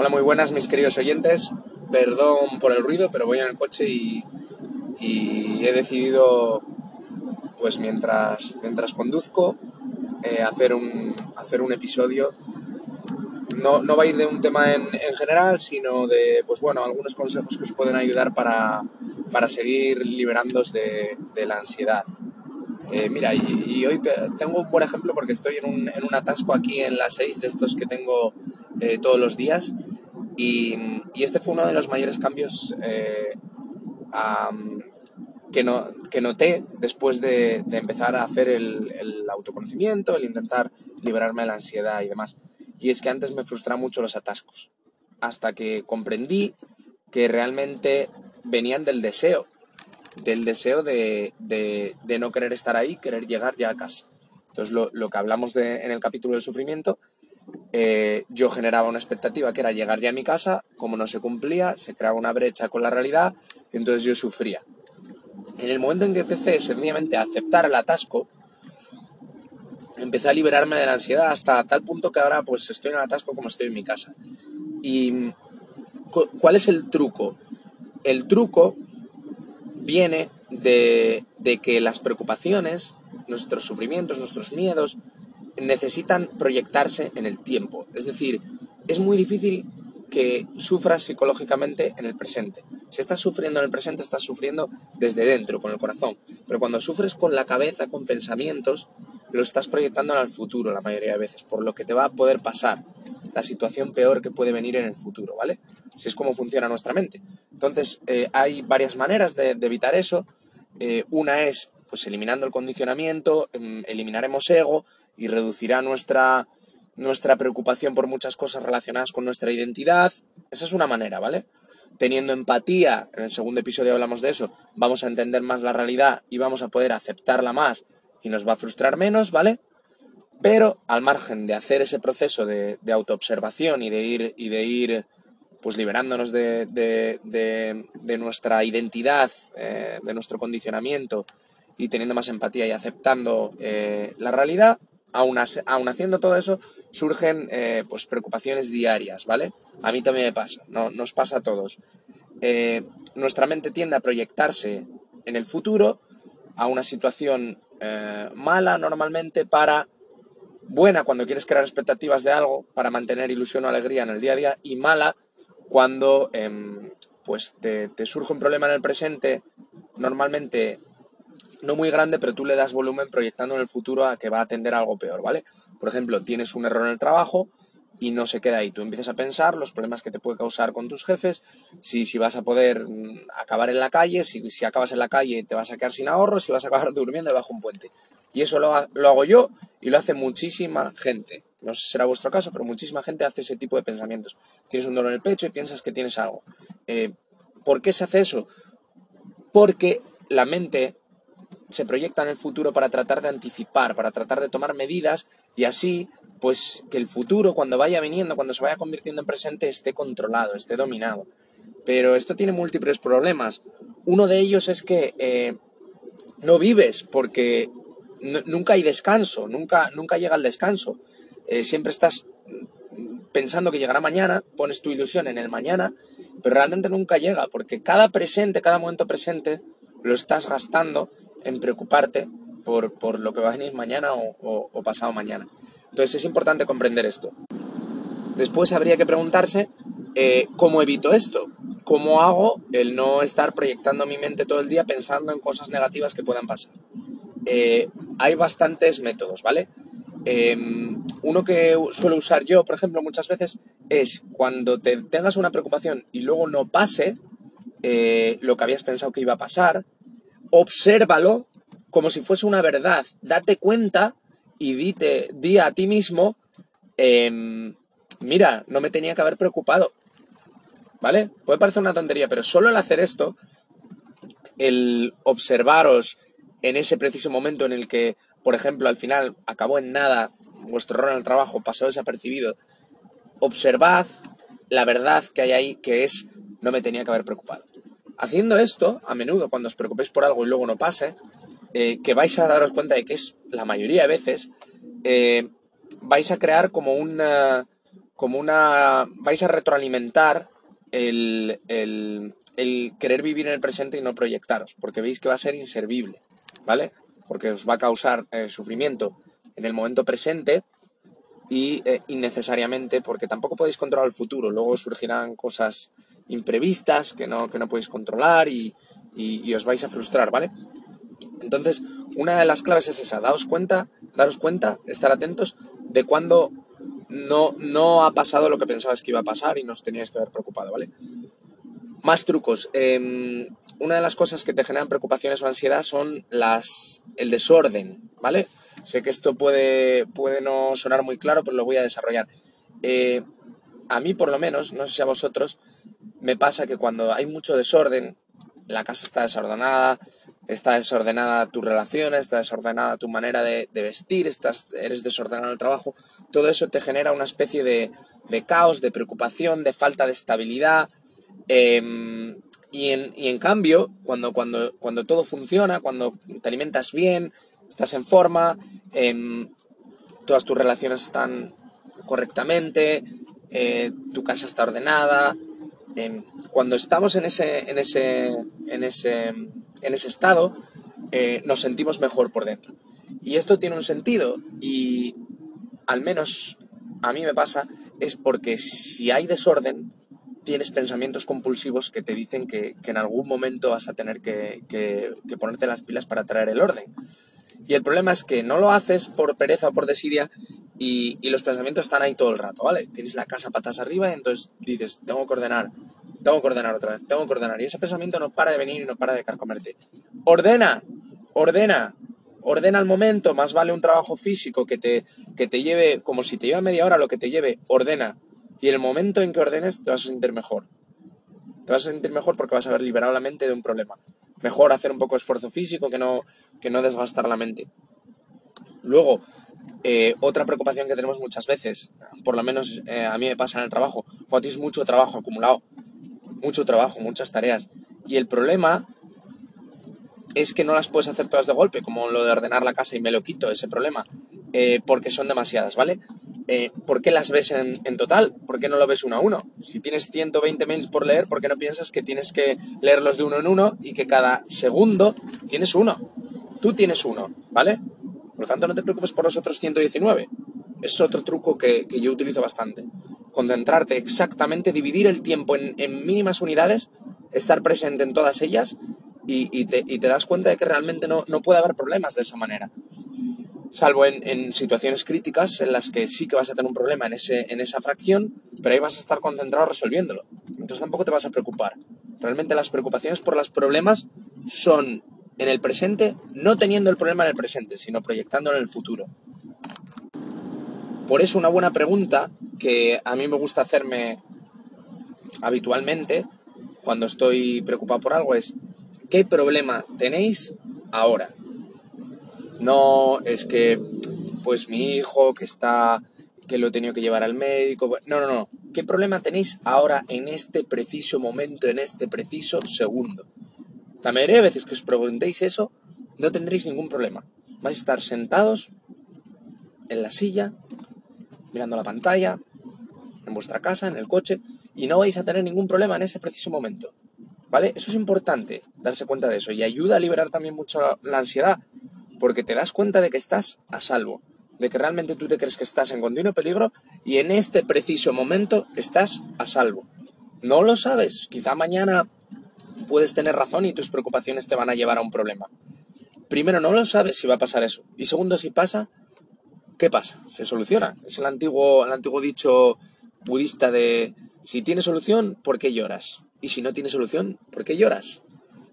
Hola, muy buenas mis queridos oyentes. Perdón por el ruido, pero voy en el coche y, he decidido, pues mientras, mientras conduzco, eh, hacer, un, hacer un episodio. No, va a ir de un tema en, general, sino de, pues bueno, algunos consejos que os pueden ayudar para, seguir liberándos de, la ansiedad. Eh, mira, y, hoy tengo un buen ejemplo porque estoy en un, en un atasco aquí en la 6 de estos que tengo eh, todos los días y, este fue uno de los mayores cambios eh, que, no, que, noté después de, empezar a hacer el, autoconocimiento, el intentar liberarme de la ansiedad y demás. Y es que antes me frustraban mucho los atascos, hasta que comprendí que realmente venían del deseo, del deseo de, no querer estar ahí, querer llegar ya a casa. Entonces, lo, lo que hablamos de, en el capítulo del sufrimiento eh, yo generaba una expectativa que era llegar ya a mi casa, como no se cumplía, se creaba una brecha con la realidad entonces yo sufría. En el momento en que empecé sencillamente a aceptar el atasco, empecé a liberarme de la ansiedad hasta tal punto que ahora pues estoy en el atasco como estoy en mi casa. ¿Y cuál es el truco? El truco viene de que las preocupaciones, nuestros sufrimientos, nuestros miedos, necesitan proyectarse en el tiempo. Es decir, es muy difícil que sufras psicológicamente en el presente. Si estás sufriendo en el presente, estás sufriendo desde dentro, con el corazón. Pero cuando sufres con la cabeza, con pensamientos, lo estás proyectando el futuro la mayoría de veces, por lo que te va a poder pasar la situación peor que puede venir en el futuro, ¿vale? Si es como funciona nuestra mente. Entonces, eh, hay varias maneras de, evitar eso. Eh, una es, pues, eliminando el condicionamiento, em, eliminaremos ego, y reducirá nuestra, nuestra preocupación por muchas cosas relacionadas con nuestra identidad. Esa es una manera, ¿vale? Teniendo empatía, en el segundo episodio hablamos de eso, vamos a entender más la realidad y vamos a poder aceptarla más y nos va a frustrar menos, ¿vale? Pero al margen de hacer ese proceso de, autoobservación y de ir, y de ir pues liberándonos de, de, nuestra identidad, eh, de nuestro condicionamiento y teniendo más empatía y aceptando eh, la realidad, aún, haciendo todo eso, surgen eh, pues preocupaciones diarias, ¿vale? A mí también me pasa, no, nos pasa a todos. Eh, nuestra mente tiende a proyectarse en el futuro a una situación mala normalmente para buena cuando quieres crear expectativas de algo para mantener ilusión o alegría en el día a día y mala cuando em, pues te, surge un problema en el presente normalmente no muy grande, pero tú le das volumen proyectando en el futuro a que va a atender algo peor, ¿vale? Por ejemplo, tienes un error en el trabajo y no se queda ahí. Tú empiezas a pensar los problemas que te puede causar con tus jefes, si, si vas a poder mm, acabar en la calle, si, si acabas en la calle te vas a quedar sin ahorros, si vas a acabar durmiendo debajo de un puente. Y eso lo, hago yo y lo hace muchísima gente. No sé si será vuestro caso, pero muchísima gente hace ese tipo de pensamientos. Tienes un dolor en el pecho y piensas que tienes algo. Eh, ¿Por qué se hace eso? Porque la mente se proyecta en el futuro para tratar de anticipar, para tratar de tomar medidas y así, pues que el futuro cuando vaya viniendo, cuando se vaya convirtiendo en presente, esté controlado, esté dominado. Pero esto tiene múltiples problemas. Uno de ellos es que eh, no vives porque nunca hay descanso, nunca, nunca llega el descanso. Eh, siempre estás pensando que llegará mañana, pones tu ilusión en el mañana, pero realmente nunca llega porque cada presente, cada momento presente, lo estás gastando en preocuparte por, lo que va a venir mañana o, pasado mañana. Entonces es importante comprender esto. Después habría que preguntarse eh, cómo evito esto, cómo hago el no estar proyectando mi mente todo el día pensando en cosas negativas que puedan pasar. Eh, hay bastantes métodos, ¿vale? Em, uno que suelo usar yo, por ejemplo, muchas veces es cuando te tengas una preocupación y luego no pase eh, lo que habías pensado que iba a pasar, obsérvalo como si fuese una verdad. Date cuenta y dite, di a ti mismo, em, mira, no me tenía que haber preocupado. ¿Vale? Puede parecer una tontería, pero solo el hacer esto, el observaros en ese preciso momento en el que, por ejemplo, al final acabó en nada, vuestro error en el trabajo pasó desapercibido, observad la verdad que hay ahí, que es, no me tenía que haber preocupado. Haciendo esto, a menudo cuando os preocupéis por algo y luego no pase, eh, que vais a daros cuenta de que es la mayoría de veces, eh, vais a crear como una, como una... vais a retroalimentar el, el, el querer vivir en el presente y no proyectaros, porque veis que va a ser inservible, ¿vale? Porque os va a causar eh, sufrimiento en el momento presente y eh, innecesariamente, porque tampoco podéis controlar el futuro, luego surgirán cosas imprevistas que no, que no podéis controlar y, y, os vais a frustrar, ¿vale? Entonces, una de las claves es esa, daos cuenta, daros cuenta, estar atentos de cuando no, no ha pasado lo que pensabas que iba a pasar y nos teníais que haber preocupado, ¿vale? Más trucos. Em, una de las cosas que te generan preocupaciones o ansiedad son las, el desorden, ¿vale? Sé que esto puede, puede no sonar muy claro, pero lo voy a desarrollar. Eh, a mí, por lo menos, no sé si a vosotros, me pasa que cuando hay mucho desorden, la casa está desordenada, está desordenada tu relación, está desordenada tu manera de, vestir, estás, eres desordenado en el trabajo, todo eso te genera una especie de, de caos, de preocupación, de falta de estabilidad. Em, y, en, y, en, cambio, cuando, cuando, cuando todo funciona, cuando te alimentas bien, estás en forma, em, todas tus relaciones están correctamente, eh, tu casa está ordenada, cuando estamos en ese, en ese, en ese, en ese estado, eh, nos sentimos mejor por dentro. Y esto tiene un sentido y al menos a mí me pasa es porque si hay desorden, tienes pensamientos compulsivos que te dicen que, en algún momento vas a tener que, ponerte las pilas para traer el orden. Y el problema es que no lo haces por pereza o por desidia y, los pensamientos están ahí todo el rato, ¿vale? Tienes la casa patas arriba y entonces dices, tengo que ordenar, tengo que ordenar otra vez, tengo que ordenar. Y ese pensamiento no para de venir y no para de carcomerte. Ordena, ordena, ordena el momento, más vale un trabajo físico que te, que te lleve, como si te lleva media hora lo que te lleve, ordena. Y el momento en que ordenes te vas a sentir mejor. Te vas a sentir mejor porque vas a haber liberado la mente de un problema. Mejor hacer un poco de esfuerzo físico que no, que no desgastar la mente. Luego, eh, otra preocupación que tenemos muchas veces, por lo menos eh, a mí me pasa en el trabajo, cuando tienes mucho trabajo acumulado, mucho trabajo, muchas tareas, y el problema es que no las puedes hacer todas de golpe, como lo de ordenar la casa y me lo quito, ese problema, eh, porque son demasiadas, ¿vale? ¿por qué las ves en, total? ¿Por qué no lo ves uno a uno? Si tienes 120 mails por leer, ¿por qué no piensas que tienes que leerlos de uno en uno y que cada segundo tienes uno? Tú tienes uno, ¿vale? Por lo tanto, no te preocupes por los otros 119. Es otro truco que, yo utilizo bastante. Concentrarte exactamente, dividir el tiempo en, mínimas unidades, estar presente en todas ellas y, te, das cuenta de que realmente no, no puede haber problemas de esa manera salvo en, situaciones críticas en las que sí que vas a tener un problema en, ese, en esa fracción, pero ahí vas a estar concentrado resolviéndolo. Entonces tampoco te vas a preocupar. Realmente las preocupaciones por los problemas son en el presente, no teniendo el problema en el presente, sino proyectándolo en el futuro. Por eso una buena pregunta que a mí me gusta hacerme habitualmente cuando estoy preocupado por algo es, ¿qué problema tenéis ahora? no es que pues mi hijo que está que lo he tenido que llevar al médico. No, no, no. ¿Qué problema tenéis ahora en este preciso momento, en este preciso segundo? La mayoría de veces que os preguntéis eso, no tendréis ningún problema. Vais a estar sentados en la silla, mirando la pantalla, en vuestra casa, en el coche, y no vais a tener ningún problema en ese preciso momento. ¿Vale? Eso es importante, darse cuenta de eso, y ayuda a liberar también mucho la ansiedad, porque te das cuenta de que estás a salvo, de que realmente tú te crees que estás en continuo peligro y en este preciso momento estás a salvo. No lo sabes, quizá mañana puedes tener razón y tus preocupaciones te van a llevar a un problema. Primero, no lo sabes si va a pasar eso. Y segundo, si pasa, ¿qué pasa? Se soluciona. Es el antiguo, el antiguo dicho budista de si tiene solución, ¿por qué lloras? Y si no tiene solución, ¿por qué lloras?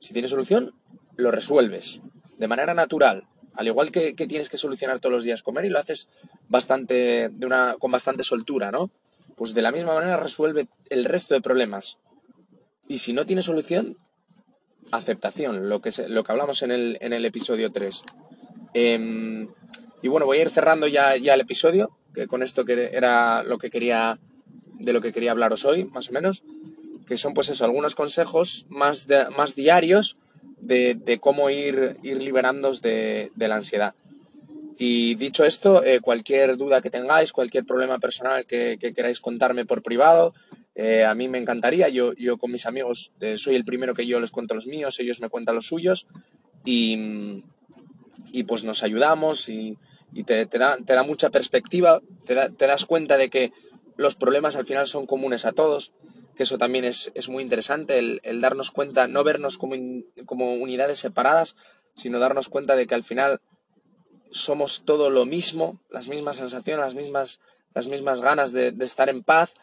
Si tiene solución, lo resuelves de manera natural, al igual que, tienes que solucionar todos los días comer y lo haces bastante, de una, con bastante soltura, ¿no? Pues de la misma manera resuelve el resto de problemas. Y si no tiene solución, aceptación, lo que, lo que hablamos en el, en el episodio 3. Em, y bueno, voy a ir cerrando ya, ya el episodio, que con esto que era lo que quería, de lo que quería hablaros hoy, más o menos, que son pues eso, algunos consejos más, más diarios de, cómo ir, ir liberándoos de, la ansiedad. Y dicho esto, eh, cualquier duda que tengáis, cualquier problema personal que, queráis contarme por privado, eh, a mí me encantaría. Yo, yo con mis amigos eh, soy el primero que yo les cuento los míos, ellos me cuentan los suyos y, y pues nos ayudamos y, te, da, te, da, mucha perspectiva, te, te, das cuenta de que los problemas al final son comunes a todos, que eso también es, es muy interesante, el, darnos cuenta, no vernos como, como unidades separadas, sino darnos cuenta de que al final somos todo lo mismo, las mismas sensaciones, las mismas, las mismas ganas de, estar en paz,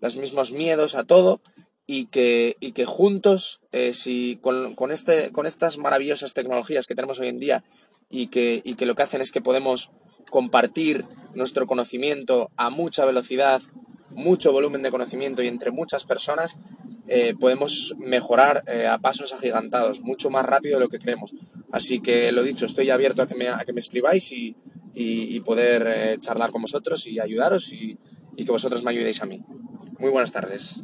los mismos miedos a todo y que, y que juntos, eh, si con, con, este, con estas maravillosas tecnologías que tenemos hoy en día y que, y que lo que hacen es que podemos compartir nuestro conocimiento a mucha velocidad, mucho volumen de conocimiento y entre muchas personas, eh, podemos mejorar eh, a pasos agigantados, mucho más rápido de lo que creemos. Así que lo dicho, estoy abierto a que me, a que me escribáis y, y, poder eh, charlar con vosotros y ayudaros y, y que vosotros me ayudéis a mí. Muy buenas tardes.